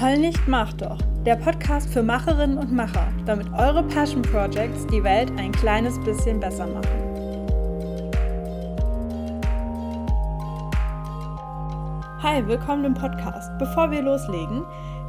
Heul nicht, mach doch. Der Podcast für Macherinnen und Macher, damit eure Passion Projects die Welt ein kleines bisschen besser machen. Hi, willkommen im Podcast. Bevor wir loslegen,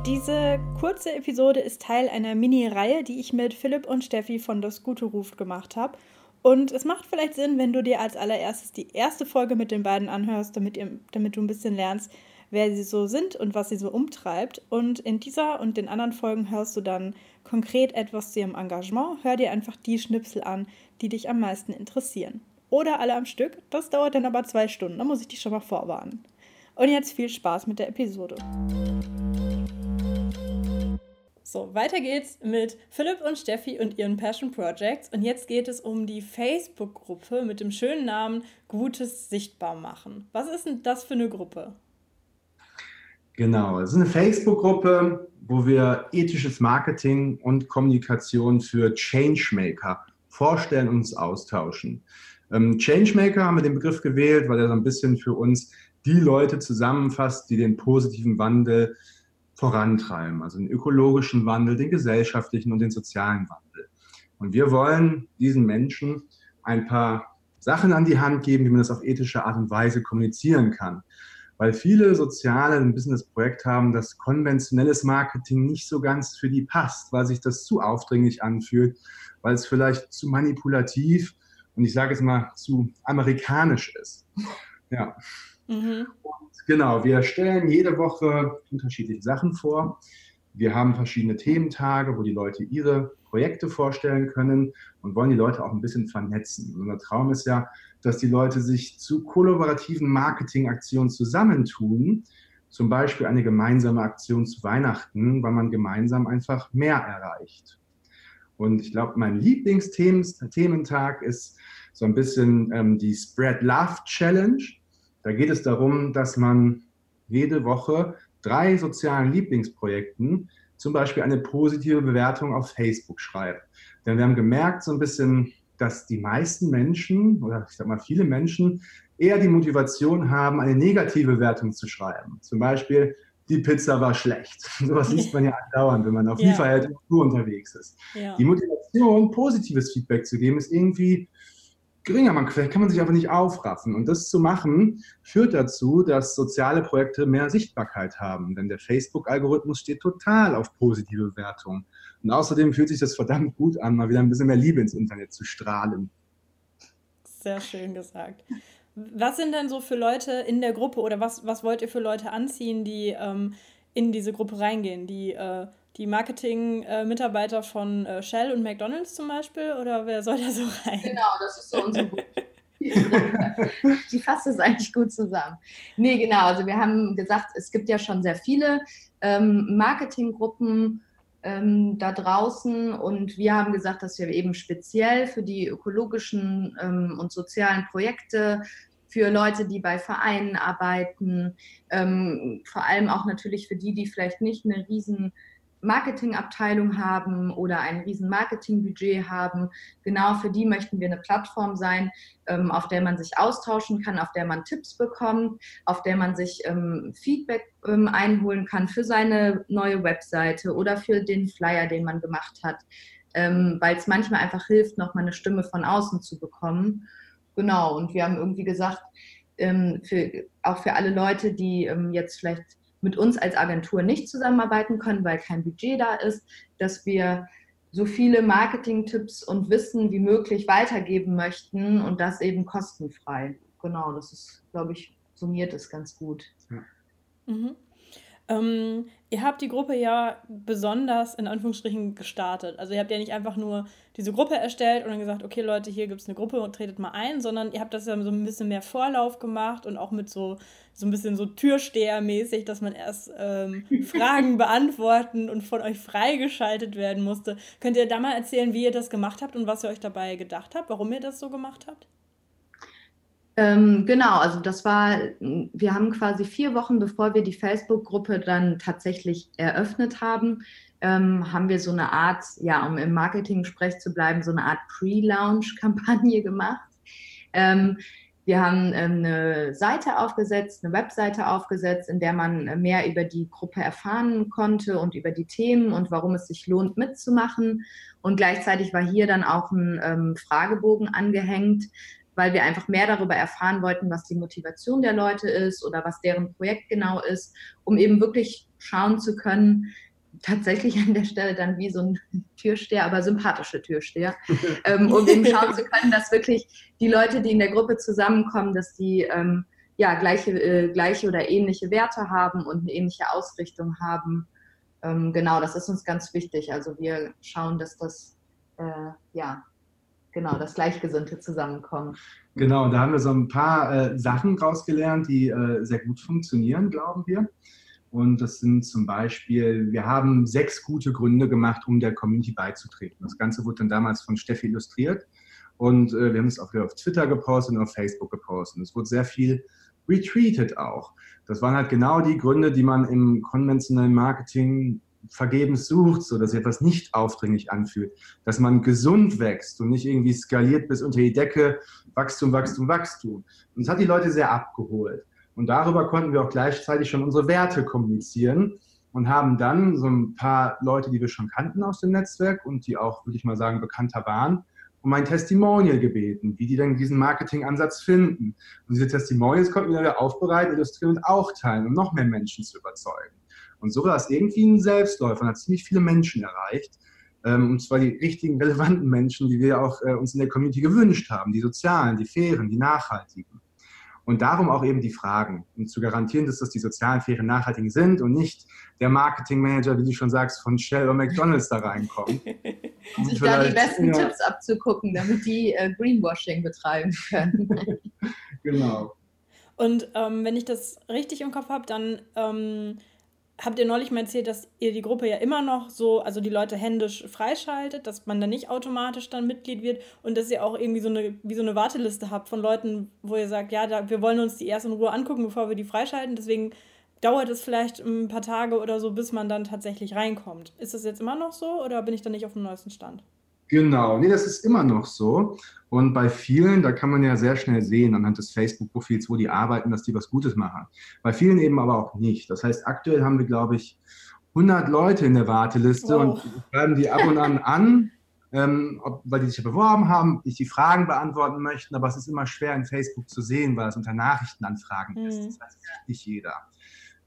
diese kurze Episode ist Teil einer Mini-Reihe, die ich mit Philipp und Steffi von Das Gute Ruft gemacht habe. Und es macht vielleicht Sinn, wenn du dir als allererstes die erste Folge mit den beiden anhörst, damit, ihr, damit du ein bisschen lernst, wer sie so sind und was sie so umtreibt. Und in dieser und den anderen Folgen hörst du dann konkret etwas zu ihrem Engagement. Hör dir einfach die Schnipsel an, die dich am meisten interessieren. Oder alle am Stück. Das dauert dann aber zwei Stunden. Da muss ich dich schon mal vorwarnen. Und jetzt viel Spaß mit der Episode. So, weiter geht's mit Philipp und Steffi und ihren Passion Projects. Und jetzt geht es um die Facebook-Gruppe mit dem schönen Namen Gutes Sichtbar machen. Was ist denn das für eine Gruppe? Genau, es ist eine Facebook-Gruppe, wo wir ethisches Marketing und Kommunikation für Changemaker vorstellen und uns austauschen. Ähm, Changemaker haben wir den Begriff gewählt, weil er so ein bisschen für uns die Leute zusammenfasst, die den positiven Wandel vorantreiben, also den ökologischen Wandel, den gesellschaftlichen und den sozialen Wandel. Und wir wollen diesen Menschen ein paar Sachen an die Hand geben, wie man das auf ethische Art und Weise kommunizieren kann weil viele Soziale ein Business-Projekt haben, das konventionelles Marketing nicht so ganz für die passt, weil sich das zu aufdringlich anfühlt, weil es vielleicht zu manipulativ und ich sage es mal zu amerikanisch ist. Ja. Mhm. genau, wir stellen jede Woche unterschiedliche Sachen vor. Wir haben verschiedene Thementage, wo die Leute ihre Projekte vorstellen können und wollen die Leute auch ein bisschen vernetzen. Unser Traum ist ja, dass die Leute sich zu kollaborativen Marketingaktionen zusammentun, zum Beispiel eine gemeinsame Aktion zu Weihnachten, weil man gemeinsam einfach mehr erreicht. Und ich glaube, mein Lieblingsthementag ist so ein bisschen ähm, die Spread Love Challenge. Da geht es darum, dass man jede Woche drei sozialen Lieblingsprojekten zum Beispiel eine positive Bewertung auf Facebook schreibt. Denn wir haben gemerkt, so ein bisschen, dass die meisten Menschen oder ich sag mal viele Menschen eher die Motivation haben, eine negative Bewertung zu schreiben. Zum Beispiel, die Pizza war schlecht. Sowas liest man ja andauernd, wenn man auf ja. Lieferheld unterwegs ist. Ja. Die Motivation, positives Feedback zu geben, ist irgendwie geringer. Man, kann man sich einfach nicht aufraffen. Und das zu machen, führt dazu, dass soziale Projekte mehr Sichtbarkeit haben. Denn der Facebook-Algorithmus steht total auf positive Bewertungen. Und außerdem fühlt sich das verdammt gut an, mal wieder ein bisschen mehr Liebe ins Internet zu strahlen. Sehr schön gesagt. Was sind denn so für Leute in der Gruppe oder was, was wollt ihr für Leute anziehen, die ähm, in diese Gruppe reingehen? Die äh, die Marketing-Mitarbeiter von äh, Shell und McDonalds zum Beispiel? Oder wer soll da so rein? Genau, das ist so unsere Gruppe. die fasst es eigentlich gut zusammen. Nee, genau. Also wir haben gesagt, es gibt ja schon sehr viele ähm, Marketinggruppen ähm, da draußen. Und wir haben gesagt, dass wir eben speziell für die ökologischen ähm, und sozialen Projekte für Leute, die bei Vereinen arbeiten, ähm, vor allem auch natürlich für die, die vielleicht nicht eine riesen Marketingabteilung haben oder ein riesen Marketingbudget haben. Genau für die möchten wir eine Plattform sein, ähm, auf der man sich austauschen kann, auf der man Tipps bekommt, auf der man sich ähm, Feedback ähm, einholen kann für seine neue Webseite oder für den Flyer, den man gemacht hat, weil es manchmal einfach hilft, nochmal eine Stimme von außen zu bekommen. Genau, und wir haben irgendwie gesagt, für, auch für alle Leute, die jetzt vielleicht mit uns als Agentur nicht zusammenarbeiten können, weil kein Budget da ist, dass wir so viele Marketing-Tipps und Wissen wie möglich weitergeben möchten und das eben kostenfrei. Genau, das ist, glaube ich, summiert es ganz gut. Ja. Mhm. Ähm, ihr habt die Gruppe ja besonders in Anführungsstrichen gestartet. Also ihr habt ja nicht einfach nur diese Gruppe erstellt und dann gesagt, okay Leute, hier gibt es eine Gruppe und tretet mal ein, sondern ihr habt das ja so ein bisschen mehr Vorlauf gemacht und auch mit so, so ein bisschen so Türstehermäßig, dass man erst ähm, Fragen beantworten und von euch freigeschaltet werden musste. Könnt ihr da mal erzählen, wie ihr das gemacht habt und was ihr euch dabei gedacht habt, warum ihr das so gemacht habt? Ähm, genau, also das war, wir haben quasi vier Wochen, bevor wir die Facebook-Gruppe dann tatsächlich eröffnet haben, ähm, haben wir so eine Art, ja, um im Marketing-Sprech zu bleiben, so eine Art Pre-Launch-Kampagne gemacht. Ähm, Wir haben ähm, eine Seite aufgesetzt, eine Webseite aufgesetzt, in der man mehr über die Gruppe erfahren konnte und über die Themen und warum es sich lohnt, mitzumachen. Und gleichzeitig war hier dann auch ein ähm, Fragebogen angehängt, weil wir einfach mehr darüber erfahren wollten, was die Motivation der Leute ist oder was deren Projekt genau ist, um eben wirklich schauen zu können, tatsächlich an der Stelle dann wie so ein Türsteher, aber sympathische Türsteher, ähm, um eben schauen zu können, dass wirklich die Leute, die in der Gruppe zusammenkommen, dass die ähm, ja, gleiche, äh, gleiche oder ähnliche Werte haben und eine ähnliche Ausrichtung haben. Ähm, genau, das ist uns ganz wichtig. Also wir schauen, dass das äh, ja genau, das Gleichgesinnte zusammenkommen. Genau, da haben wir so ein paar äh, Sachen rausgelernt, die äh, sehr gut funktionieren, glauben wir. Und das sind zum Beispiel, wir haben sechs gute Gründe gemacht, um der Community beizutreten. Das Ganze wurde dann damals von Steffi illustriert. Und äh, wir haben es auch wieder auf Twitter gepostet und auf Facebook gepostet. Es wurde sehr viel retweetet auch. Das waren halt genau die Gründe, die man im konventionellen Marketing vergebens sucht, so dass sich etwas nicht aufdringlich anfühlt, dass man gesund wächst und nicht irgendwie skaliert bis unter die Decke, Wachstum, Wachstum, Wachstum. Und das hat die Leute sehr abgeholt. Und darüber konnten wir auch gleichzeitig schon unsere Werte kommunizieren und haben dann so ein paar Leute, die wir schon kannten aus dem Netzwerk und die auch, würde ich mal sagen, bekannter waren, um ein Testimonial gebeten, wie die dann diesen Marketingansatz finden. Und diese Testimonials konnten wir dann aufbereiten, illustrieren und auch teilen, um noch mehr Menschen zu überzeugen. Und so war es irgendwie ein Selbstläufer und hat ziemlich viele Menschen erreicht. Ähm, und zwar die richtigen, relevanten Menschen, die wir auch äh, uns in der Community gewünscht haben. Die sozialen, die fairen, die nachhaltigen. Und darum auch eben die Fragen, um zu garantieren, dass das die sozialen, fairen, nachhaltigen sind und nicht der Marketingmanager, wie du schon sagst, von Shell oder McDonalds da reinkommt. um sich da die besten ja. Tipps abzugucken, damit die äh, Greenwashing betreiben können. genau. Und ähm, wenn ich das richtig im Kopf habe, dann ähm, habt ihr neulich mal erzählt, dass ihr die Gruppe ja immer noch so, also die Leute händisch freischaltet, dass man da nicht automatisch dann Mitglied wird und dass ihr auch irgendwie so eine, wie so eine Warteliste habt von Leuten, wo ihr sagt, ja, da, wir wollen uns die erst in Ruhe angucken, bevor wir die freischalten. Deswegen dauert es vielleicht ein paar Tage oder so, bis man dann tatsächlich reinkommt. Ist das jetzt immer noch so oder bin ich da nicht auf dem neuesten Stand? Genau, nee, das ist immer noch so. Und bei vielen, da kann man ja sehr schnell sehen anhand des Facebook-Profils, wo die arbeiten, dass die was Gutes machen. Bei vielen eben aber auch nicht. Das heißt, aktuell haben wir, glaube ich, 100 Leute in der Warteliste oh. und schreiben die ab und an an, ähm, ob, weil die sich ja beworben haben, ich die Fragen beantworten möchten. Aber es ist immer schwer in Facebook zu sehen, weil es unter Nachrichtenanfragen mhm. ist. Das weiß nicht jeder.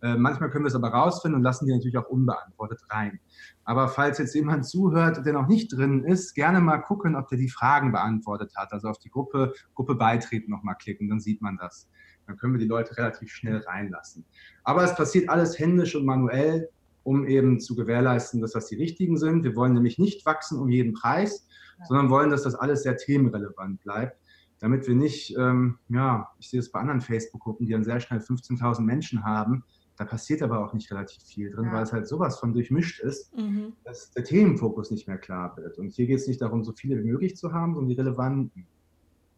Äh, manchmal können wir es aber rausfinden und lassen die natürlich auch unbeantwortet rein. Aber falls jetzt jemand zuhört, der noch nicht drin ist, gerne mal gucken, ob der die Fragen beantwortet hat. Also auf die Gruppe, Gruppe beitreten nochmal klicken, dann sieht man das. Dann können wir die Leute relativ schnell reinlassen. Aber es passiert alles händisch und manuell, um eben zu gewährleisten, dass das die richtigen sind. Wir wollen nämlich nicht wachsen um jeden Preis, ja. sondern wollen, dass das alles sehr themenrelevant bleibt damit wir nicht, ähm, ja, ich sehe es bei anderen Facebook-Gruppen, die dann sehr schnell 15.000 Menschen haben, da passiert aber auch nicht relativ viel drin, ja. weil es halt sowas von durchmischt ist, mhm. dass der Themenfokus nicht mehr klar wird. Und hier geht es nicht darum, so viele wie möglich zu haben, sondern die relevanten.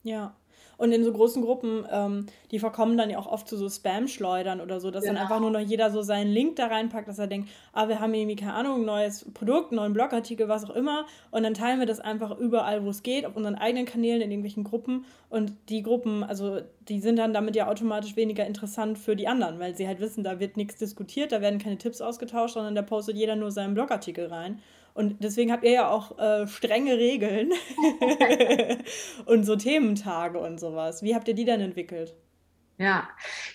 Ja. Und in so großen Gruppen, ähm, die verkommen dann ja auch oft zu so Spam-Schleudern oder so, dass genau. dann einfach nur noch jeder so seinen Link da reinpackt, dass er denkt, ah, wir haben irgendwie, keine Ahnung, ein neues Produkt, einen neuen Blogartikel, was auch immer. Und dann teilen wir das einfach überall, wo es geht, auf unseren eigenen Kanälen, in irgendwelchen Gruppen. Und die Gruppen, also die sind dann damit ja automatisch weniger interessant für die anderen, weil sie halt wissen, da wird nichts diskutiert, da werden keine Tipps ausgetauscht, sondern da postet jeder nur seinen Blogartikel rein. Und deswegen habt ihr ja auch äh, strenge Regeln und so Thementage und sowas. Wie habt ihr die denn entwickelt? Ja,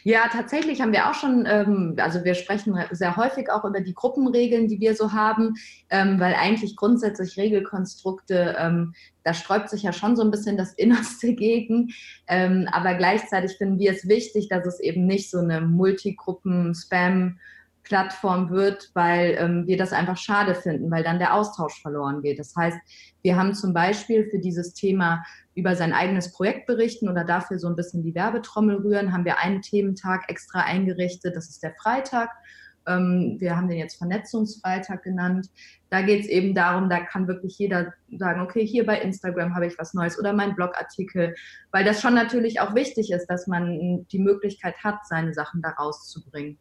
ja, tatsächlich haben wir auch schon, ähm, also wir sprechen sehr häufig auch über die Gruppenregeln, die wir so haben, ähm, weil eigentlich grundsätzlich Regelkonstrukte, ähm, da sträubt sich ja schon so ein bisschen das Innerste gegen, ähm, aber gleichzeitig finden wir es wichtig, dass es eben nicht so eine Multigruppen-Spam- Plattform wird, weil ähm, wir das einfach schade finden, weil dann der Austausch verloren geht. Das heißt, wir haben zum Beispiel für dieses Thema über sein eigenes Projekt berichten oder dafür so ein bisschen die Werbetrommel rühren, haben wir einen Thementag extra eingerichtet. Das ist der Freitag. Ähm, wir haben den jetzt Vernetzungsfreitag genannt. Da geht es eben darum, da kann wirklich jeder sagen, okay, hier bei Instagram habe ich was Neues oder mein Blogartikel, weil das schon natürlich auch wichtig ist, dass man die Möglichkeit hat, seine Sachen da rauszubringen.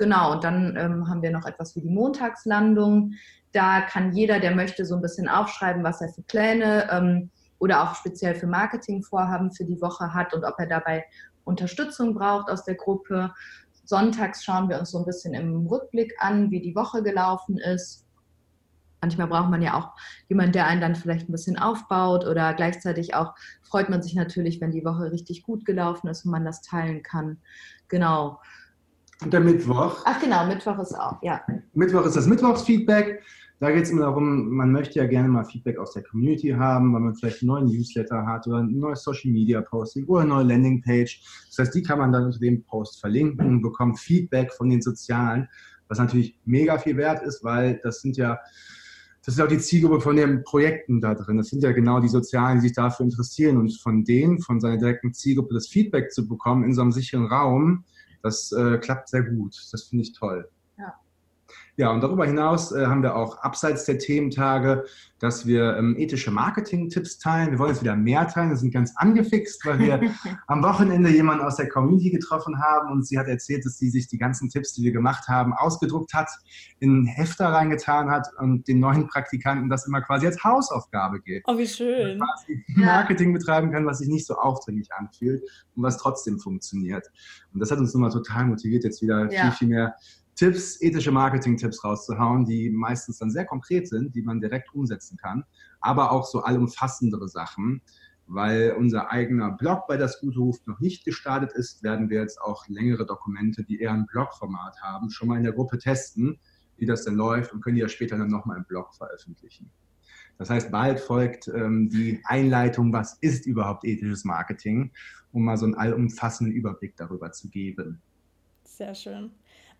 Genau, und dann ähm, haben wir noch etwas wie die Montagslandung. Da kann jeder, der möchte, so ein bisschen aufschreiben, was er für Pläne ähm, oder auch speziell für Marketingvorhaben für die Woche hat und ob er dabei Unterstützung braucht aus der Gruppe. Sonntags schauen wir uns so ein bisschen im Rückblick an, wie die Woche gelaufen ist. Manchmal braucht man ja auch jemanden, der einen dann vielleicht ein bisschen aufbaut oder gleichzeitig auch freut man sich natürlich, wenn die Woche richtig gut gelaufen ist und man das teilen kann. Genau. Und der Mittwoch. Ach genau, Mittwoch ist auch, ja. Mittwoch ist das Mittwochsfeedback. Da geht es immer darum, man möchte ja gerne mal Feedback aus der Community haben, weil man vielleicht einen neuen Newsletter hat oder ein neues Social Media Posting oder eine neue Landingpage. Das heißt, die kann man dann unter dem Post verlinken und bekommt Feedback von den Sozialen, was natürlich mega viel wert ist, weil das sind ja das ist auch die Zielgruppe von den Projekten da drin. Das sind ja genau die Sozialen, die sich dafür interessieren. Und von denen, von seiner direkten Zielgruppe, das Feedback zu bekommen in so einem sicheren Raum, das äh, klappt sehr gut. Das finde ich toll. Ja, und darüber hinaus äh, haben wir auch abseits der Thementage, dass wir ähm, ethische Marketing-Tipps teilen. Wir wollen jetzt wieder mehr teilen. Wir sind ganz angefixt, weil wir am Wochenende jemanden aus der Community getroffen haben und sie hat erzählt, dass sie sich die ganzen Tipps, die wir gemacht haben, ausgedruckt hat, in Hefter reingetan hat und den neuen Praktikanten das immer quasi als Hausaufgabe geht. Oh, wie schön. Quasi Marketing betreiben kann, was sich nicht so aufdringlich anfühlt und was trotzdem funktioniert. Und das hat uns nochmal total motiviert, jetzt wieder ja. viel, viel mehr Tipps, ethische Marketing-Tipps rauszuhauen, die meistens dann sehr konkret sind, die man direkt umsetzen kann, aber auch so allumfassendere Sachen. Weil unser eigener Blog bei das Gute Ruf noch nicht gestartet ist, werden wir jetzt auch längere Dokumente, die eher ein Blogformat haben, schon mal in der Gruppe testen, wie das denn läuft und können die ja später dann nochmal im Blog veröffentlichen. Das heißt, bald folgt ähm, die Einleitung, was ist überhaupt ethisches Marketing, um mal so einen allumfassenden Überblick darüber zu geben. Sehr schön.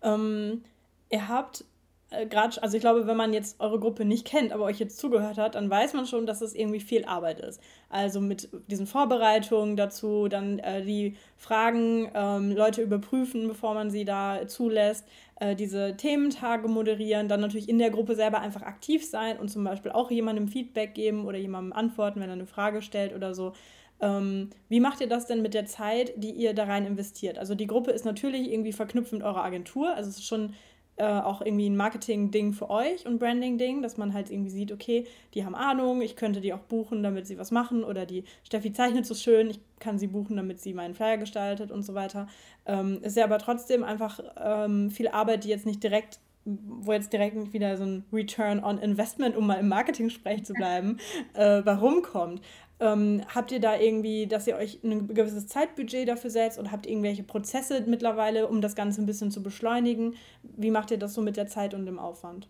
Ähm, ihr habt äh, gerade, also ich glaube, wenn man jetzt eure Gruppe nicht kennt, aber euch jetzt zugehört hat, dann weiß man schon, dass es irgendwie viel Arbeit ist. Also mit diesen Vorbereitungen dazu, dann äh, die Fragen, ähm, Leute überprüfen, bevor man sie da zulässt, äh, diese Thementage moderieren, dann natürlich in der Gruppe selber einfach aktiv sein und zum Beispiel auch jemandem Feedback geben oder jemandem antworten, wenn er eine Frage stellt oder so. Ähm, wie macht ihr das denn mit der Zeit, die ihr da rein investiert? Also die Gruppe ist natürlich irgendwie verknüpft mit eurer Agentur. Also es ist schon äh, auch irgendwie ein Marketing-Ding für euch und Branding-Ding, dass man halt irgendwie sieht, okay, die haben Ahnung, ich könnte die auch buchen, damit sie was machen. Oder die Steffi zeichnet so schön, ich kann sie buchen, damit sie meinen Flyer gestaltet und so weiter. Ähm, ist ja aber trotzdem einfach ähm, viel Arbeit, die jetzt nicht direkt wo jetzt direkt wieder so ein Return on Investment, um mal im Marketing-Sprech zu bleiben, äh, warum kommt. Ähm, habt ihr da irgendwie, dass ihr euch ein gewisses Zeitbudget dafür setzt und habt irgendwelche Prozesse mittlerweile, um das Ganze ein bisschen zu beschleunigen? Wie macht ihr das so mit der Zeit und dem Aufwand?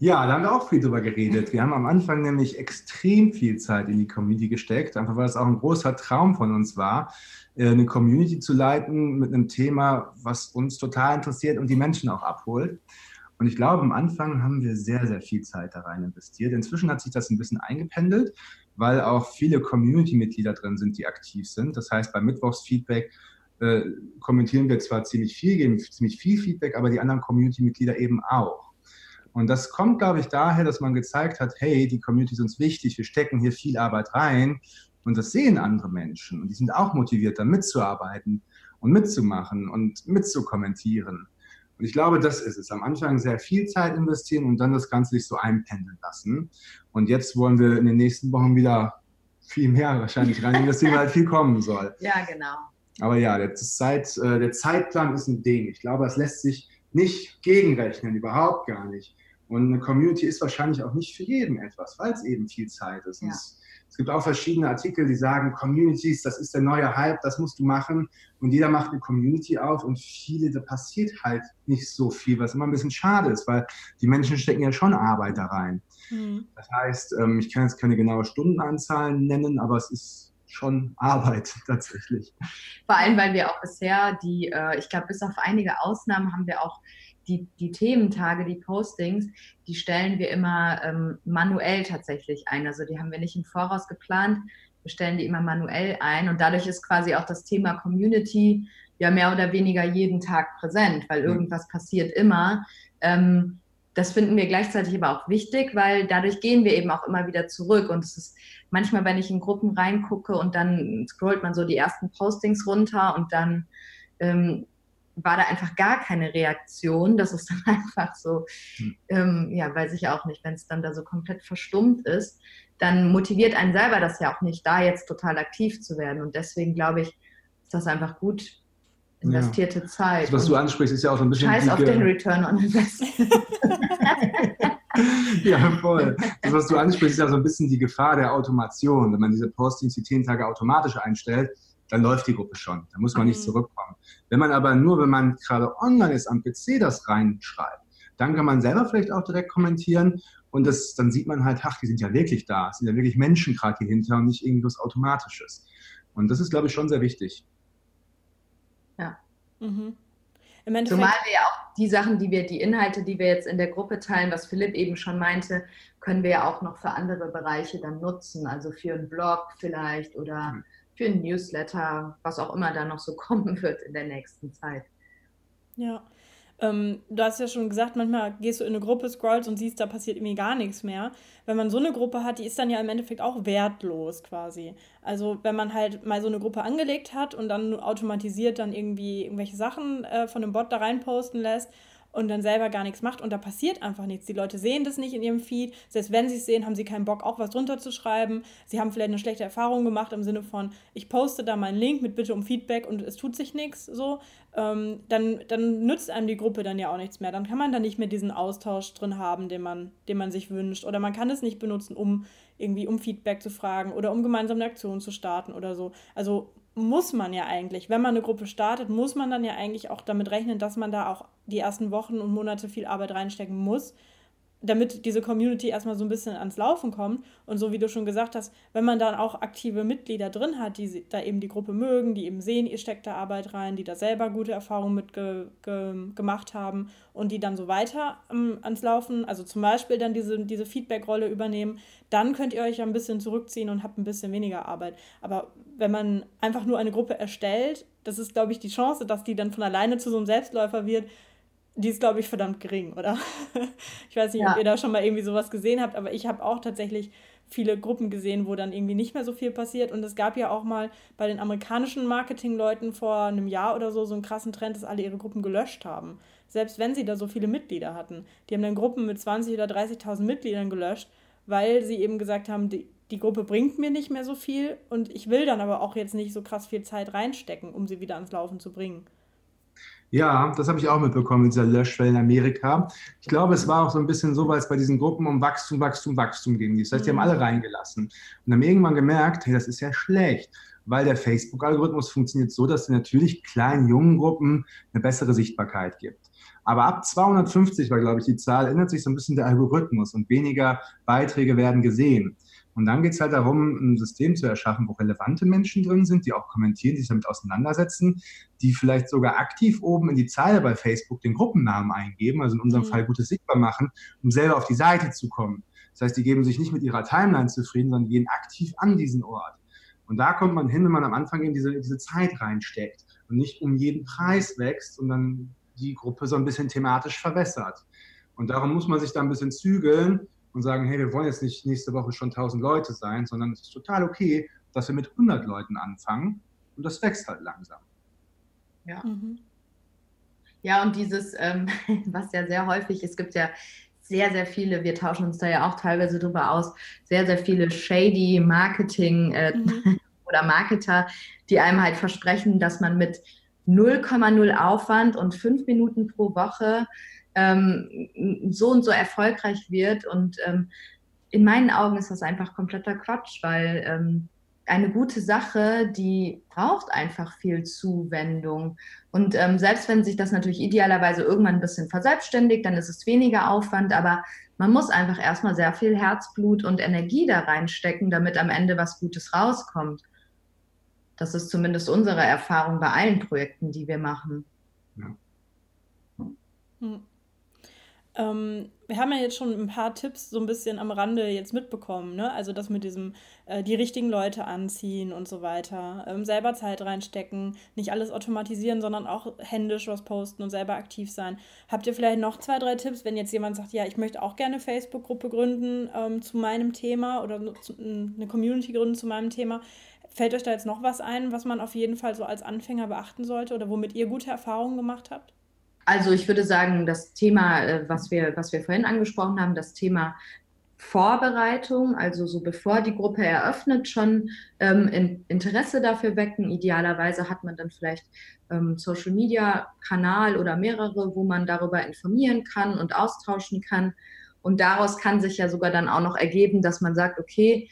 Ja, da haben wir auch viel drüber geredet. Wir haben am Anfang nämlich extrem viel Zeit in die Community gesteckt, einfach weil es auch ein großer Traum von uns war, äh, eine Community zu leiten mit einem Thema, was uns total interessiert und die Menschen auch abholt. Und ich glaube, am Anfang haben wir sehr, sehr viel Zeit da rein investiert. Inzwischen hat sich das ein bisschen eingependelt weil auch viele Community-Mitglieder drin sind, die aktiv sind. Das heißt, beim Mittwochsfeedback äh, kommentieren wir zwar ziemlich viel, geben ziemlich viel Feedback, aber die anderen Community-Mitglieder eben auch. Und das kommt, glaube ich, daher, dass man gezeigt hat, hey, die Community ist uns wichtig, wir stecken hier viel Arbeit rein und das sehen andere Menschen und die sind auch motiviert, da mitzuarbeiten und mitzumachen und mitzukommentieren. Und ich glaube, das ist es. Am Anfang sehr viel Zeit investieren und dann das Ganze sich so einpendeln lassen. Und jetzt wollen wir in den nächsten Wochen wieder viel mehr wahrscheinlich rein investieren, weil viel kommen soll. Ja, genau. Aber ja, der, Zeit, äh, der Zeitplan ist ein Ding. Ich glaube, es lässt sich nicht gegenrechnen, überhaupt gar nicht. Und eine Community ist wahrscheinlich auch nicht für jeden etwas, weil es eben viel Zeit ist. Ja. Es es gibt auch verschiedene Artikel, die sagen, Communities, das ist der neue Hype, das musst du machen. Und jeder macht eine Community auf und viele, da passiert halt nicht so viel, was immer ein bisschen schade ist, weil die Menschen stecken ja schon Arbeit da rein. Mhm. Das heißt, ähm, ich kann jetzt keine genaue Stundenanzahl nennen, aber es ist schon Arbeit tatsächlich. Vor allem, weil wir auch bisher die, äh, ich glaube, bis auf einige Ausnahmen haben wir auch die, die Thementage, die Postings, die stellen wir immer ähm, manuell tatsächlich ein. Also die haben wir nicht im Voraus geplant. Wir stellen die immer manuell ein und dadurch ist quasi auch das Thema Community ja mehr oder weniger jeden Tag präsent, weil irgendwas passiert immer. Ähm, das finden wir gleichzeitig aber auch wichtig, weil dadurch gehen wir eben auch immer wieder zurück. Und es ist manchmal, wenn ich in Gruppen reingucke und dann scrollt man so die ersten Postings runter und dann ähm, war da einfach gar keine Reaktion. Das ist dann einfach so, hm. ähm, ja, weiß ich auch nicht, wenn es dann da so komplett verstummt ist, dann motiviert einen selber das ja auch nicht, da jetzt total aktiv zu werden. Und deswegen glaube ich, ist das einfach gut investierte ja. Zeit. Das, was du ansprichst, ist ja auch so ein bisschen. Scheiß auf den Return on Investment. ja, voll. Das, was du ansprichst, ist ja so ein bisschen die Gefahr der Automation. Wenn man diese Postings die zehn Tage automatisch einstellt, dann läuft die Gruppe schon. Da muss man nicht mhm. zurückkommen. Wenn man aber nur, wenn man gerade online ist, am PC das reinschreibt, dann kann man selber vielleicht auch direkt kommentieren und das, dann sieht man halt, ach, die sind ja wirklich da. Es sind ja wirklich Menschen gerade hier hinter und nicht irgendwas Automatisches. Und das ist, glaube ich, schon sehr wichtig. Mhm. Zumal wir ja auch die Sachen, die wir, die Inhalte, die wir jetzt in der Gruppe teilen, was Philipp eben schon meinte, können wir ja auch noch für andere Bereiche dann nutzen. Also für einen Blog vielleicht oder mhm für ein Newsletter, was auch immer da noch so kommen wird in der nächsten Zeit. Ja. Ähm, du hast ja schon gesagt, manchmal gehst du in eine Gruppe, scrollst und siehst, da passiert irgendwie gar nichts mehr. Wenn man so eine Gruppe hat, die ist dann ja im Endeffekt auch wertlos quasi. Also wenn man halt mal so eine Gruppe angelegt hat und dann automatisiert dann irgendwie irgendwelche Sachen äh, von dem Bot da rein posten lässt und dann selber gar nichts macht und da passiert einfach nichts. Die Leute sehen das nicht in ihrem Feed. Selbst wenn sie es sehen, haben sie keinen Bock, auch was drunter zu schreiben. Sie haben vielleicht eine schlechte Erfahrung gemacht im Sinne von, ich poste da meinen Link mit Bitte um Feedback und es tut sich nichts so. Ähm, dann, dann nützt einem die Gruppe dann ja auch nichts mehr. Dann kann man da nicht mehr diesen Austausch drin haben, den man, den man sich wünscht. Oder man kann es nicht benutzen, um irgendwie um Feedback zu fragen oder um gemeinsam eine Aktion zu starten oder so. Also muss man ja eigentlich, wenn man eine Gruppe startet, muss man dann ja eigentlich auch damit rechnen, dass man da auch die ersten Wochen und Monate viel Arbeit reinstecken muss, damit diese Community erstmal so ein bisschen ans Laufen kommt. Und so wie du schon gesagt hast, wenn man dann auch aktive Mitglieder drin hat, die da eben die Gruppe mögen, die eben sehen, ihr steckt da Arbeit rein, die da selber gute Erfahrungen mit ge ge gemacht haben und die dann so weiter ähm, ans Laufen, also zum Beispiel dann diese, diese Feedback-Rolle übernehmen, dann könnt ihr euch ja ein bisschen zurückziehen und habt ein bisschen weniger Arbeit. Aber wenn man einfach nur eine Gruppe erstellt, das ist, glaube ich, die Chance, dass die dann von alleine zu so einem Selbstläufer wird, die ist, glaube ich, verdammt gering, oder? ich weiß nicht, ja. ob ihr da schon mal irgendwie sowas gesehen habt, aber ich habe auch tatsächlich viele Gruppen gesehen, wo dann irgendwie nicht mehr so viel passiert. Und es gab ja auch mal bei den amerikanischen Marketingleuten vor einem Jahr oder so so einen krassen Trend, dass alle ihre Gruppen gelöscht haben. Selbst wenn sie da so viele Mitglieder hatten. Die haben dann Gruppen mit 20.000 oder 30.000 Mitgliedern gelöscht, weil sie eben gesagt haben, die, die Gruppe bringt mir nicht mehr so viel und ich will dann aber auch jetzt nicht so krass viel Zeit reinstecken, um sie wieder ans Laufen zu bringen. Ja, das habe ich auch mitbekommen mit dieser Löschwelle in Amerika. Ich glaube, es war auch so ein bisschen so, weil es bei diesen Gruppen um Wachstum, Wachstum, Wachstum ging. Das heißt, die haben alle mhm. reingelassen und haben irgendwann gemerkt, hey, das ist ja schlecht, weil der Facebook-Algorithmus funktioniert so, dass er natürlich kleinen, jungen Gruppen eine bessere Sichtbarkeit gibt. Aber ab 250 war, glaube ich, die Zahl, ändert sich so ein bisschen der Algorithmus und weniger Beiträge werden gesehen. Und dann geht es halt darum, ein System zu erschaffen, wo relevante Menschen drin sind, die auch kommentieren, die sich damit auseinandersetzen, die vielleicht sogar aktiv oben in die Zeile bei Facebook den Gruppennamen eingeben, also in unserem mhm. Fall Gutes sichtbar machen, um selber auf die Seite zu kommen. Das heißt, die geben sich nicht mit ihrer Timeline zufrieden, sondern gehen aktiv an diesen Ort. Und da kommt man hin, wenn man am Anfang in diese, diese Zeit reinsteckt und nicht um jeden Preis wächst und dann die Gruppe so ein bisschen thematisch verwässert. Und darum muss man sich da ein bisschen zügeln und sagen, hey, wir wollen jetzt nicht nächste Woche schon 1000 Leute sein, sondern es ist total okay, dass wir mit 100 Leuten anfangen und das wächst halt langsam. Ja. Mhm. Ja, und dieses, ähm, was ja sehr häufig, es gibt ja sehr, sehr viele, wir tauschen uns da ja auch teilweise drüber aus, sehr, sehr viele shady Marketing äh, mhm. oder Marketer, die einem halt versprechen, dass man mit 0,0 Aufwand und fünf Minuten pro Woche ähm, so und so erfolgreich wird. Und ähm, in meinen Augen ist das einfach kompletter Quatsch, weil ähm, eine gute Sache, die braucht einfach viel Zuwendung. Und ähm, selbst wenn sich das natürlich idealerweise irgendwann ein bisschen verselbstständigt, dann ist es weniger Aufwand, aber man muss einfach erstmal sehr viel Herzblut und Energie da reinstecken, damit am Ende was Gutes rauskommt. Das ist zumindest unsere Erfahrung bei allen Projekten, die wir machen. Ja. Hm. Ähm, wir haben ja jetzt schon ein paar Tipps so ein bisschen am Rande jetzt mitbekommen, ne? Also das mit diesem äh, die richtigen Leute anziehen und so weiter, ähm, selber Zeit reinstecken, nicht alles automatisieren, sondern auch händisch was posten und selber aktiv sein. Habt ihr vielleicht noch zwei, drei Tipps, wenn jetzt jemand sagt, ja, ich möchte auch gerne eine Facebook-Gruppe gründen ähm, zu meinem Thema oder eine Community gründen zu meinem Thema? Fällt euch da jetzt noch was ein, was man auf jeden Fall so als Anfänger beachten sollte oder womit ihr gute Erfahrungen gemacht habt? Also ich würde sagen, das Thema, äh, was wir, was wir vorhin angesprochen haben, das Thema Vorbereitung, also so bevor die Gruppe eröffnet, schon ähm, Interesse dafür wecken. Idealerweise hat man dann vielleicht ähm, Social Media Kanal oder mehrere, wo man darüber informieren kann und austauschen kann. Und daraus kann sich ja sogar dann auch noch ergeben, dass man sagt, okay,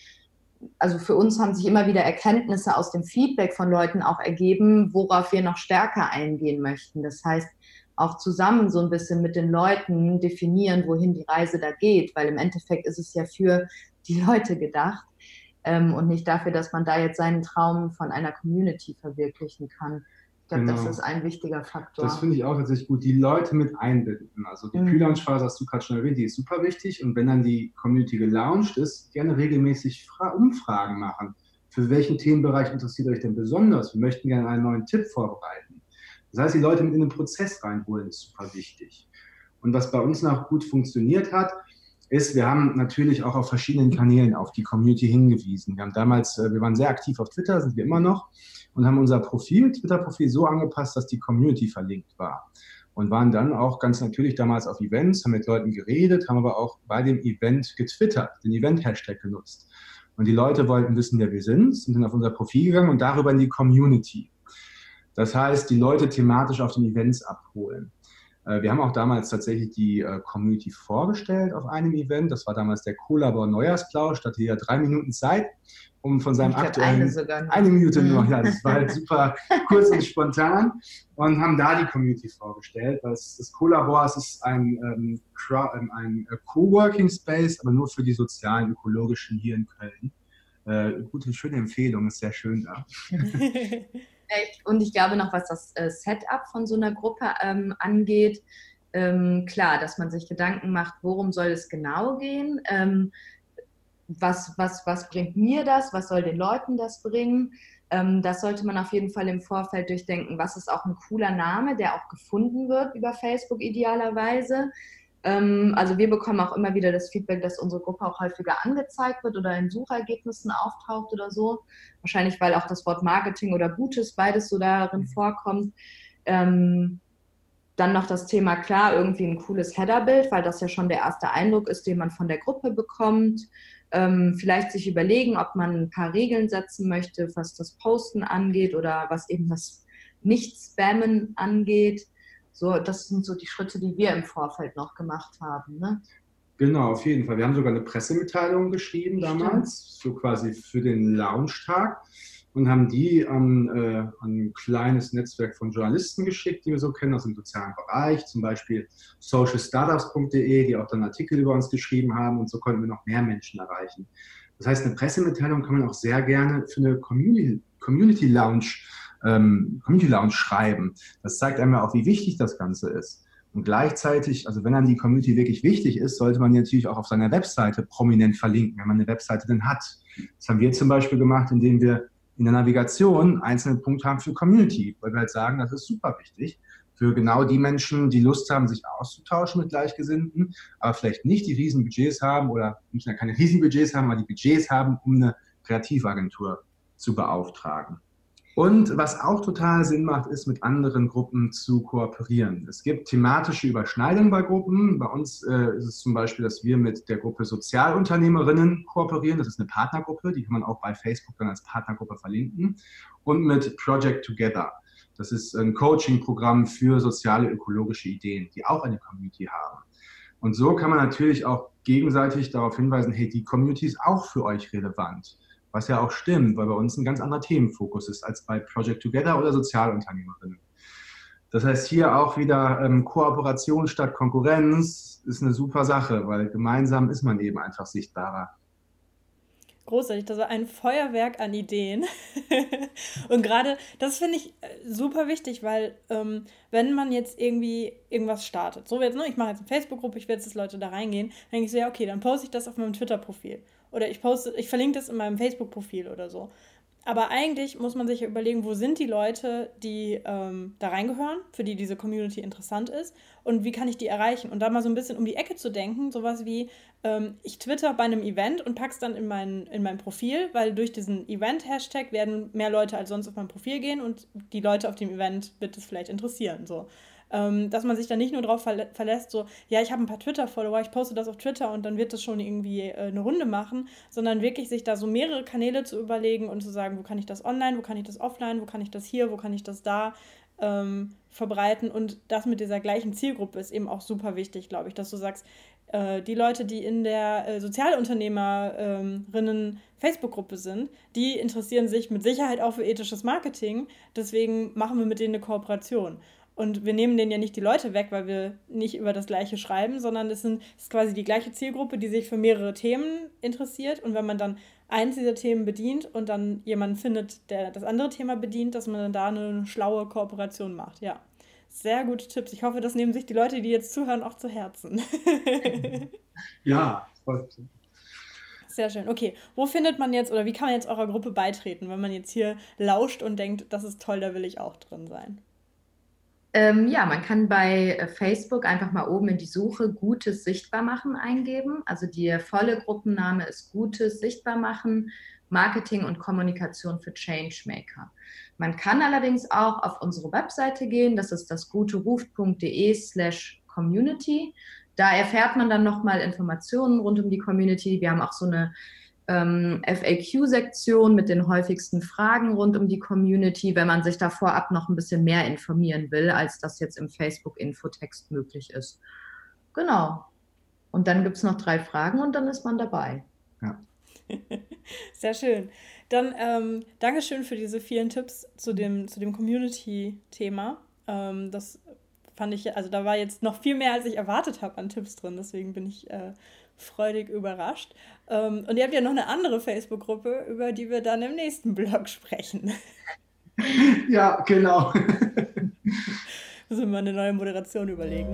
also für uns haben sich immer wieder Erkenntnisse aus dem Feedback von Leuten auch ergeben, worauf wir noch stärker eingehen möchten. Das heißt, auch zusammen so ein bisschen mit den Leuten definieren, wohin die Reise da geht, weil im Endeffekt ist es ja für die Leute gedacht ähm, und nicht dafür, dass man da jetzt seinen Traum von einer Community verwirklichen kann. Ich glaube, genau. das ist ein wichtiger Faktor. Das finde ich auch tatsächlich gut, die Leute mit einbinden. Also die mhm. Pre-Launch-Phase hast du gerade schon erwähnt, die ist super wichtig. Und wenn dann die Community gelauncht ist, gerne regelmäßig Fra Umfragen machen. Für welchen Themenbereich interessiert euch denn besonders? Wir möchten gerne einen neuen Tipp vorbereiten. Das heißt, die Leute mit in den Prozess reinholen, ist super wichtig. Und was bei uns noch gut funktioniert hat, ist, wir haben natürlich auch auf verschiedenen Kanälen auf die Community hingewiesen. Wir haben damals, äh, wir waren sehr aktiv auf Twitter, sind wir immer noch und haben unser Profil, Twitter-Profil so angepasst, dass die Community verlinkt war. Und waren dann auch ganz natürlich damals auf Events, haben mit Leuten geredet, haben aber auch bei dem Event getwittert, den Event-Hashtag genutzt. Und die Leute wollten wissen, wer wir sind, sind dann auf unser Profil gegangen und darüber in die Community. Das heißt, die Leute thematisch auf den Events abholen. Äh, wir haben auch damals tatsächlich die äh, Community vorgestellt auf einem Event. Das war damals der Kohlabor Neujahrsplausch. Da hatte ja drei Minuten Zeit, um von seinem aktuellen. Eine, sogar eine Minute nur, ja, das war halt super kurz und spontan. Und haben da die Community vorgestellt. Das, das Kohlabor ist ein, ähm, ähm, ein äh, Coworking Space, aber nur für die sozialen, ökologischen hier in Köln. Äh, gute, schöne Empfehlung, ist sehr schön da. Und ich glaube noch, was das äh, Setup von so einer Gruppe ähm, angeht, ähm, klar, dass man sich Gedanken macht, worum soll es genau gehen, ähm, was, was, was bringt mir das, was soll den Leuten das bringen. Ähm, das sollte man auf jeden Fall im Vorfeld durchdenken. Was ist auch ein cooler Name, der auch gefunden wird über Facebook idealerweise. Ähm, also wir bekommen auch immer wieder das Feedback, dass unsere Gruppe auch häufiger angezeigt wird oder in Suchergebnissen auftaucht oder so. Wahrscheinlich, weil auch das Wort Marketing oder Gutes beides so darin mhm. vorkommt. Ähm, dann noch das Thema, klar, irgendwie ein cooles Headerbild, weil das ja schon der erste Eindruck ist, den man von der Gruppe bekommt. Ähm, vielleicht sich überlegen, ob man ein paar Regeln setzen möchte, was das Posten angeht oder was eben das Nicht-Spammen angeht. So, das sind so die Schritte, die wir im Vorfeld noch gemacht haben. Ne? Genau, auf jeden Fall. Wir haben sogar eine Pressemitteilung geschrieben damals, so quasi für den Launchtag und haben die an, äh, an, ein kleines Netzwerk von Journalisten geschickt, die wir so kennen aus dem sozialen Bereich, zum Beispiel socialstartups.de, die auch dann Artikel über uns geschrieben haben und so konnten wir noch mehr Menschen erreichen. Das heißt, eine Pressemitteilung kann man auch sehr gerne für eine Community, Community Lounge ähm, Community Lounge schreiben. Das zeigt einmal auch, wie wichtig das Ganze ist. Und gleichzeitig, also wenn dann die Community wirklich wichtig ist, sollte man die natürlich auch auf seiner Webseite prominent verlinken, wenn man eine Webseite denn hat. Das haben wir zum Beispiel gemacht, indem wir in der Navigation einzelne Punkte haben für Community, weil wir halt sagen, das ist super wichtig für genau die Menschen, die Lust haben, sich auszutauschen mit Gleichgesinnten, aber vielleicht nicht die Riesenbudgets haben oder nicht keine Riesenbudgets haben, aber die Budgets haben, um eine Kreativagentur zu beauftragen. Und was auch total Sinn macht, ist mit anderen Gruppen zu kooperieren. Es gibt thematische Überschneidungen bei Gruppen. Bei uns äh, ist es zum Beispiel, dass wir mit der Gruppe Sozialunternehmerinnen kooperieren. Das ist eine Partnergruppe, die kann man auch bei Facebook dann als Partnergruppe verlinken. Und mit Project Together. Das ist ein Coaching-Programm für soziale, ökologische Ideen, die auch eine Community haben. Und so kann man natürlich auch gegenseitig darauf hinweisen, hey, die Community ist auch für euch relevant. Was ja auch stimmt, weil bei uns ein ganz anderer Themenfokus ist als bei Project Together oder Sozialunternehmerinnen. Das heißt, hier auch wieder ähm, Kooperation statt Konkurrenz ist eine super Sache, weil gemeinsam ist man eben einfach sichtbarer. Großartig, das war ein Feuerwerk an Ideen. und gerade, das finde ich äh, super wichtig, weil ähm, wenn man jetzt irgendwie irgendwas startet, so jetzt, ne, ich mache jetzt eine Facebook-Gruppe, ich will jetzt, dass Leute da reingehen, dann denke ich so, ja, okay, dann poste ich das auf meinem Twitter-Profil. Oder ich poste, ich verlinke das in meinem Facebook-Profil oder so. aber eigentlich muss man sich ja überlegen, wo sind die Leute, die ähm, da reingehören, für die diese Community interessant ist und wie kann ich die erreichen? Und da mal so ein bisschen um die Ecke zu denken, sowas wie, ähm, ich twitter bei einem Event und pack's dann in mein, in mein Profil, weil durch diesen Event-Hashtag werden mehr Leute als sonst auf mein Profil gehen und die Leute auf dem Event wird es vielleicht interessieren. So. Ähm, dass man sich da nicht nur darauf verlä verlässt, so, ja, ich habe ein paar Twitter-Follower, ich poste das auf Twitter und dann wird das schon irgendwie äh, eine Runde machen, sondern wirklich sich da so mehrere Kanäle zu überlegen und zu sagen, wo kann ich das online, wo kann ich das offline, wo kann ich das hier, wo kann ich das da ähm, verbreiten und das mit dieser gleichen Zielgruppe ist eben auch super wichtig, glaube ich, dass du sagst, äh, die Leute, die in der äh, Sozialunternehmerinnen Facebook-Gruppe sind, die interessieren sich mit Sicherheit auch für ethisches Marketing. Deswegen machen wir mit denen eine Kooperation. Und wir nehmen denen ja nicht die Leute weg, weil wir nicht über das Gleiche schreiben, sondern es, sind, es ist quasi die gleiche Zielgruppe, die sich für mehrere Themen interessiert. Und wenn man dann eins dieser Themen bedient und dann jemanden findet, der das andere Thema bedient, dass man dann da eine schlaue Kooperation macht. Ja, sehr gute Tipps. Ich hoffe, das nehmen sich die Leute, die jetzt zuhören, auch zu Herzen. ja, voll. Sehr schön. Okay, wo findet man jetzt oder wie kann man jetzt eurer Gruppe beitreten, wenn man jetzt hier lauscht und denkt, das ist toll, da will ich auch drin sein? Ähm, ja, man kann bei äh, Facebook einfach mal oben in die Suche Gutes Sichtbarmachen eingeben. Also der volle Gruppenname ist Gutes Sichtbarmachen, Marketing und Kommunikation für Changemaker. Man kann allerdings auch auf unsere Webseite gehen, das ist das guteruft.de slash community. Da erfährt man dann nochmal Informationen rund um die Community. Wir haben auch so eine ähm, FAQ-Sektion mit den häufigsten Fragen rund um die Community, wenn man sich da vorab noch ein bisschen mehr informieren will, als das jetzt im Facebook-Infotext möglich ist. Genau. Und dann gibt es noch drei Fragen und dann ist man dabei. Ja. Sehr schön. Dann ähm, Dankeschön für diese vielen Tipps zu dem, zu dem Community-Thema. Ähm, das fand ich, also da war jetzt noch viel mehr, als ich erwartet habe an Tipps drin. Deswegen bin ich äh, freudig überrascht. Ähm, und ihr habt ja noch eine andere Facebook-Gruppe, über die wir dann im nächsten Blog sprechen. Ja, genau. Müssen wir mal eine neue Moderation überlegen.